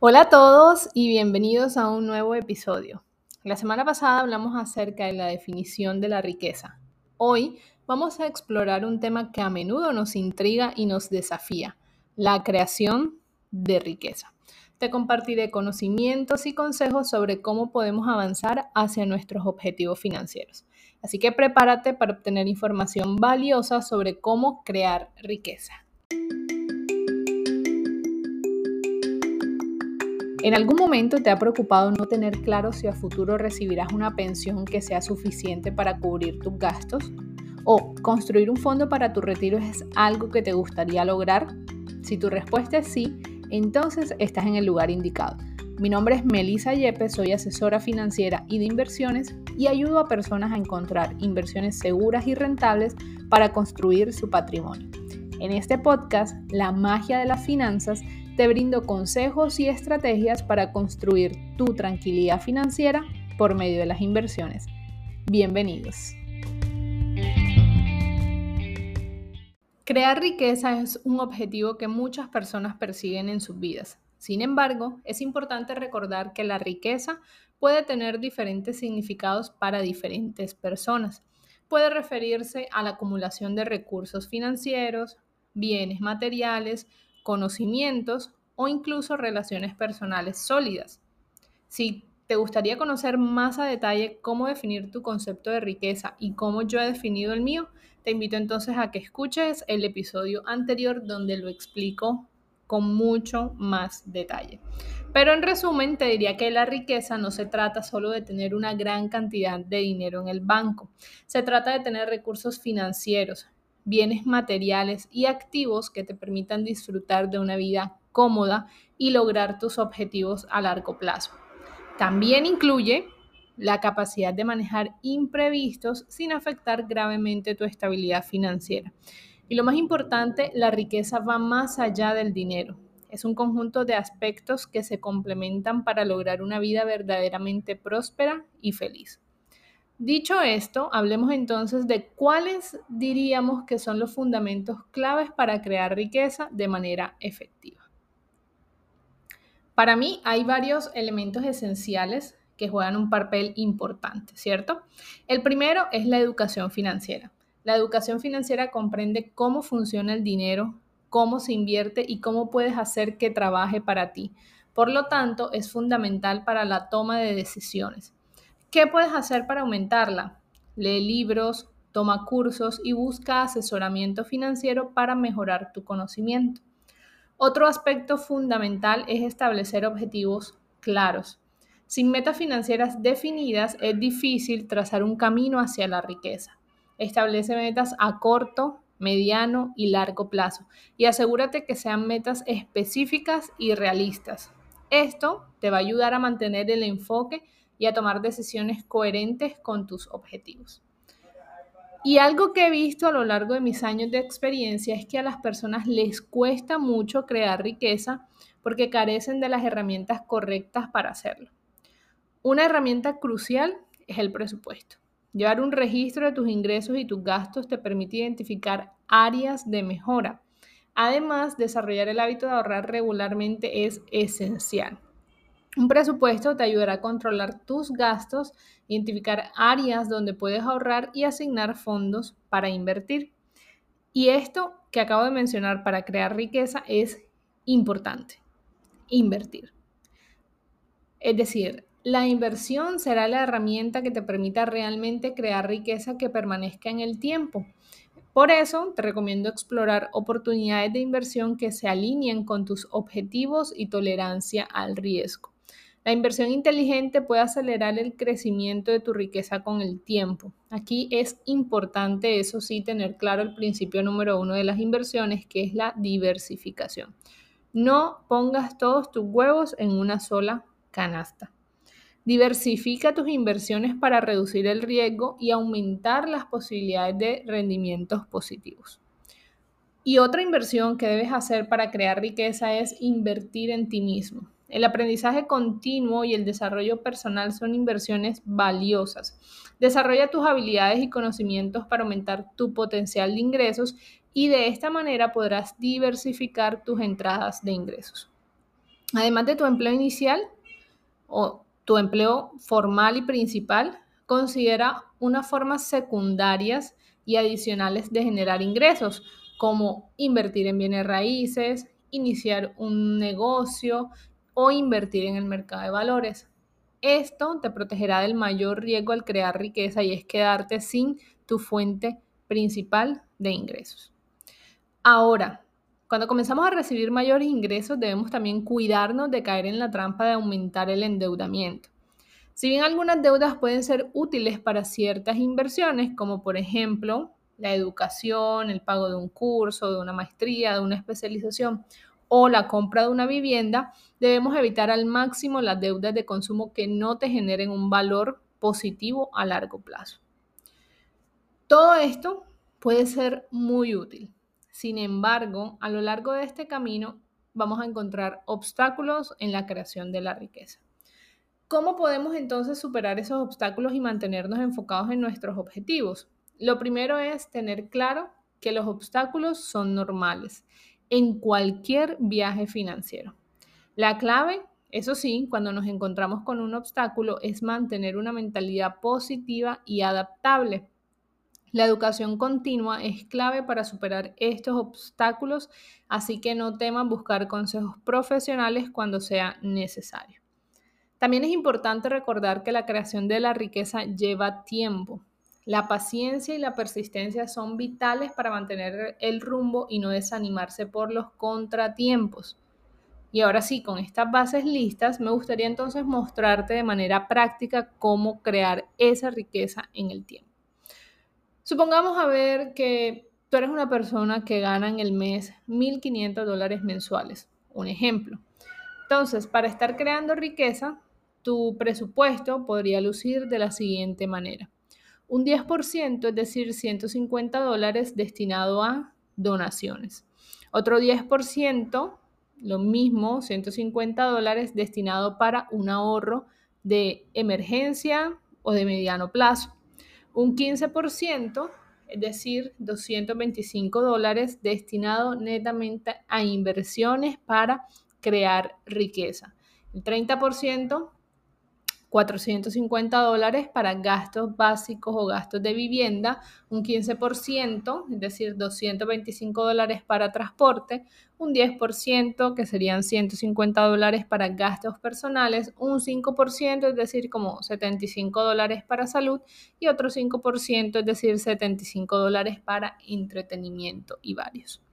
Hola a todos y bienvenidos a un nuevo episodio. La semana pasada hablamos acerca de la definición de la riqueza. Hoy vamos a explorar un tema que a menudo nos intriga y nos desafía, la creación de riqueza. Te compartiré conocimientos y consejos sobre cómo podemos avanzar hacia nuestros objetivos financieros. Así que prepárate para obtener información valiosa sobre cómo crear riqueza. ¿En algún momento te ha preocupado no tener claro si a futuro recibirás una pensión que sea suficiente para cubrir tus gastos? ¿O construir un fondo para tu retiro es algo que te gustaría lograr? Si tu respuesta es sí, entonces estás en el lugar indicado. Mi nombre es Melissa Yepes, soy asesora financiera y de inversiones y ayudo a personas a encontrar inversiones seguras y rentables para construir su patrimonio. En este podcast, La magia de las finanzas, te brindo consejos y estrategias para construir tu tranquilidad financiera por medio de las inversiones. Bienvenidos. Crear riqueza es un objetivo que muchas personas persiguen en sus vidas. Sin embargo, es importante recordar que la riqueza puede tener diferentes significados para diferentes personas. Puede referirse a la acumulación de recursos financieros, bienes materiales, conocimientos o incluso relaciones personales sólidas. Si te gustaría conocer más a detalle cómo definir tu concepto de riqueza y cómo yo he definido el mío, te invito entonces a que escuches el episodio anterior donde lo explico con mucho más detalle. Pero en resumen, te diría que la riqueza no se trata solo de tener una gran cantidad de dinero en el banco, se trata de tener recursos financieros, bienes materiales y activos que te permitan disfrutar de una vida cómoda y lograr tus objetivos a largo plazo. También incluye la capacidad de manejar imprevistos sin afectar gravemente tu estabilidad financiera. Y lo más importante, la riqueza va más allá del dinero. Es un conjunto de aspectos que se complementan para lograr una vida verdaderamente próspera y feliz. Dicho esto, hablemos entonces de cuáles diríamos que son los fundamentos claves para crear riqueza de manera efectiva. Para mí hay varios elementos esenciales que juegan un papel importante, ¿cierto? El primero es la educación financiera. La educación financiera comprende cómo funciona el dinero, cómo se invierte y cómo puedes hacer que trabaje para ti. Por lo tanto, es fundamental para la toma de decisiones. ¿Qué puedes hacer para aumentarla? Lee libros, toma cursos y busca asesoramiento financiero para mejorar tu conocimiento. Otro aspecto fundamental es establecer objetivos claros. Sin metas financieras definidas es difícil trazar un camino hacia la riqueza. Establece metas a corto, mediano y largo plazo y asegúrate que sean metas específicas y realistas. Esto te va a ayudar a mantener el enfoque y a tomar decisiones coherentes con tus objetivos. Y algo que he visto a lo largo de mis años de experiencia es que a las personas les cuesta mucho crear riqueza porque carecen de las herramientas correctas para hacerlo. Una herramienta crucial es el presupuesto. Llevar un registro de tus ingresos y tus gastos te permite identificar áreas de mejora. Además, desarrollar el hábito de ahorrar regularmente es esencial. Un presupuesto te ayudará a controlar tus gastos, identificar áreas donde puedes ahorrar y asignar fondos para invertir. Y esto que acabo de mencionar para crear riqueza es importante, invertir. Es decir, la inversión será la herramienta que te permita realmente crear riqueza que permanezca en el tiempo. Por eso te recomiendo explorar oportunidades de inversión que se alineen con tus objetivos y tolerancia al riesgo. La inversión inteligente puede acelerar el crecimiento de tu riqueza con el tiempo. Aquí es importante, eso sí, tener claro el principio número uno de las inversiones, que es la diversificación. No pongas todos tus huevos en una sola canasta. Diversifica tus inversiones para reducir el riesgo y aumentar las posibilidades de rendimientos positivos. Y otra inversión que debes hacer para crear riqueza es invertir en ti mismo. El aprendizaje continuo y el desarrollo personal son inversiones valiosas. Desarrolla tus habilidades y conocimientos para aumentar tu potencial de ingresos y de esta manera podrás diversificar tus entradas de ingresos. Además de tu empleo inicial o tu empleo formal y principal, considera unas formas secundarias y adicionales de generar ingresos, como invertir en bienes raíces, iniciar un negocio o invertir en el mercado de valores. Esto te protegerá del mayor riesgo al crear riqueza y es quedarte sin tu fuente principal de ingresos. Ahora, cuando comenzamos a recibir mayores ingresos, debemos también cuidarnos de caer en la trampa de aumentar el endeudamiento. Si bien algunas deudas pueden ser útiles para ciertas inversiones, como por ejemplo la educación, el pago de un curso, de una maestría, de una especialización o la compra de una vivienda, debemos evitar al máximo las deudas de consumo que no te generen un valor positivo a largo plazo. Todo esto puede ser muy útil. Sin embargo, a lo largo de este camino vamos a encontrar obstáculos en la creación de la riqueza. ¿Cómo podemos entonces superar esos obstáculos y mantenernos enfocados en nuestros objetivos? Lo primero es tener claro que los obstáculos son normales en cualquier viaje financiero. La clave, eso sí, cuando nos encontramos con un obstáculo es mantener una mentalidad positiva y adaptable. La educación continua es clave para superar estos obstáculos, así que no teman buscar consejos profesionales cuando sea necesario. También es importante recordar que la creación de la riqueza lleva tiempo. La paciencia y la persistencia son vitales para mantener el rumbo y no desanimarse por los contratiempos. Y ahora sí, con estas bases listas, me gustaría entonces mostrarte de manera práctica cómo crear esa riqueza en el tiempo. Supongamos a ver que tú eres una persona que gana en el mes 1.500 dólares mensuales, un ejemplo. Entonces, para estar creando riqueza, tu presupuesto podría lucir de la siguiente manera un 10%, es decir, 150 dólares destinado a donaciones. Otro 10%, lo mismo, 150 dólares destinado para un ahorro de emergencia o de mediano plazo. Un 15%, es decir, 225 dólares destinado netamente a inversiones para crear riqueza. El 30% 450 dólares para gastos básicos o gastos de vivienda, un 15%, es decir, 225 dólares para transporte, un 10%, que serían 150 dólares para gastos personales, un 5%, es decir, como 75 dólares para salud y otro 5%, es decir, 75 dólares para entretenimiento y varios.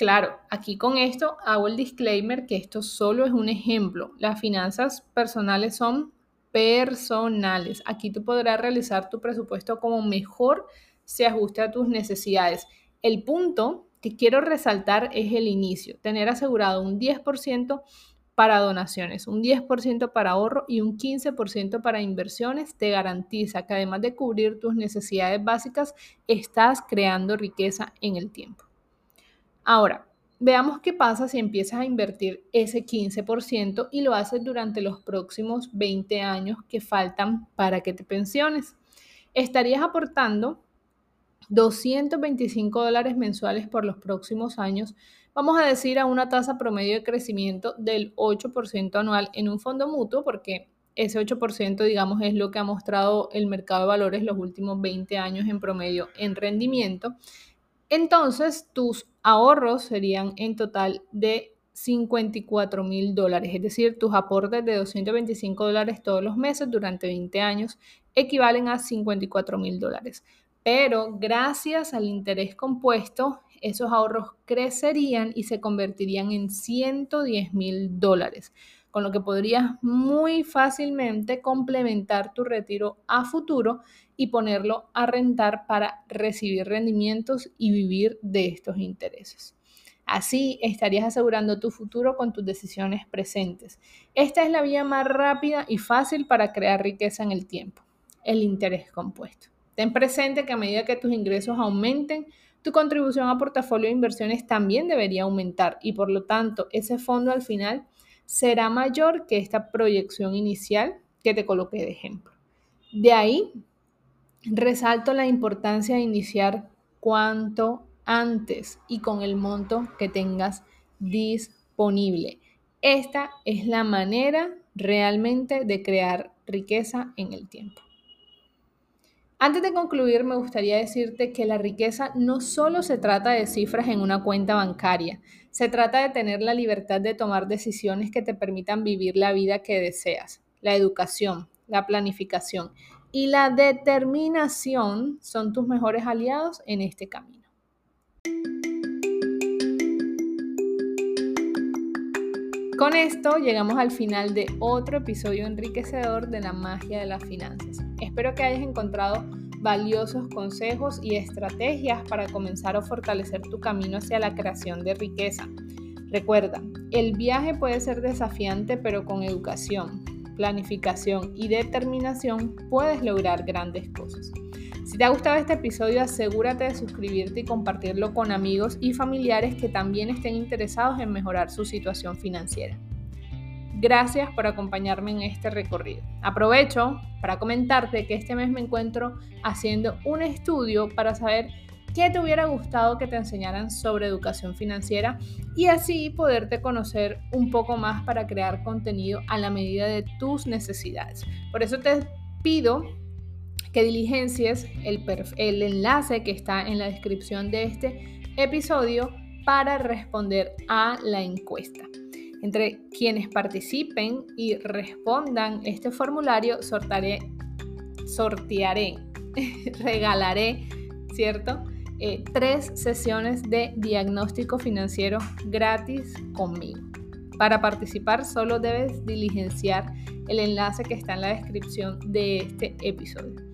Claro, aquí con esto hago el disclaimer que esto solo es un ejemplo. Las finanzas personales son personales. Aquí tú podrás realizar tu presupuesto como mejor se ajuste a tus necesidades. El punto que quiero resaltar es el inicio, tener asegurado un 10% para donaciones, un 10% para ahorro y un 15% para inversiones te garantiza que además de cubrir tus necesidades básicas, estás creando riqueza en el tiempo. Ahora, veamos qué pasa si empiezas a invertir ese 15% y lo haces durante los próximos 20 años que faltan para que te pensiones. Estarías aportando 225 dólares mensuales por los próximos años, vamos a decir a una tasa promedio de crecimiento del 8% anual en un fondo mutuo, porque ese 8% digamos es lo que ha mostrado el mercado de valores los últimos 20 años en promedio en rendimiento. Entonces, tus ahorros serían en total de 54 mil dólares, es decir, tus aportes de 225 dólares todos los meses durante 20 años equivalen a 54 mil dólares. Pero gracias al interés compuesto, esos ahorros crecerían y se convertirían en 110 mil dólares con lo que podrías muy fácilmente complementar tu retiro a futuro y ponerlo a rentar para recibir rendimientos y vivir de estos intereses. Así estarías asegurando tu futuro con tus decisiones presentes. Esta es la vía más rápida y fácil para crear riqueza en el tiempo, el interés compuesto. Ten presente que a medida que tus ingresos aumenten, tu contribución a portafolio de inversiones también debería aumentar y por lo tanto ese fondo al final será mayor que esta proyección inicial que te coloqué de ejemplo. De ahí, resalto la importancia de iniciar cuanto antes y con el monto que tengas disponible. Esta es la manera realmente de crear riqueza en el tiempo. Antes de concluir, me gustaría decirte que la riqueza no solo se trata de cifras en una cuenta bancaria, se trata de tener la libertad de tomar decisiones que te permitan vivir la vida que deseas. La educación, la planificación y la determinación son tus mejores aliados en este camino. Con esto llegamos al final de otro episodio enriquecedor de la magia de las finanzas. Espero que hayas encontrado valiosos consejos y estrategias para comenzar a fortalecer tu camino hacia la creación de riqueza. Recuerda, el viaje puede ser desafiante, pero con educación, planificación y determinación puedes lograr grandes cosas. Si te ha gustado este episodio, asegúrate de suscribirte y compartirlo con amigos y familiares que también estén interesados en mejorar su situación financiera. Gracias por acompañarme en este recorrido. Aprovecho para comentarte que este mes me encuentro haciendo un estudio para saber qué te hubiera gustado que te enseñaran sobre educación financiera y así poderte conocer un poco más para crear contenido a la medida de tus necesidades. Por eso te pido que diligencies el, el enlace que está en la descripción de este episodio para responder a la encuesta. Entre quienes participen y respondan este formulario, sortearé, regalaré, ¿cierto? Eh, tres sesiones de diagnóstico financiero gratis conmigo. Para participar solo debes diligenciar el enlace que está en la descripción de este episodio.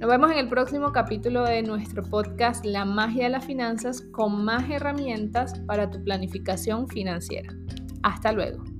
Nos vemos en el próximo capítulo de nuestro podcast La magia de las finanzas con más herramientas para tu planificación financiera. Hasta luego.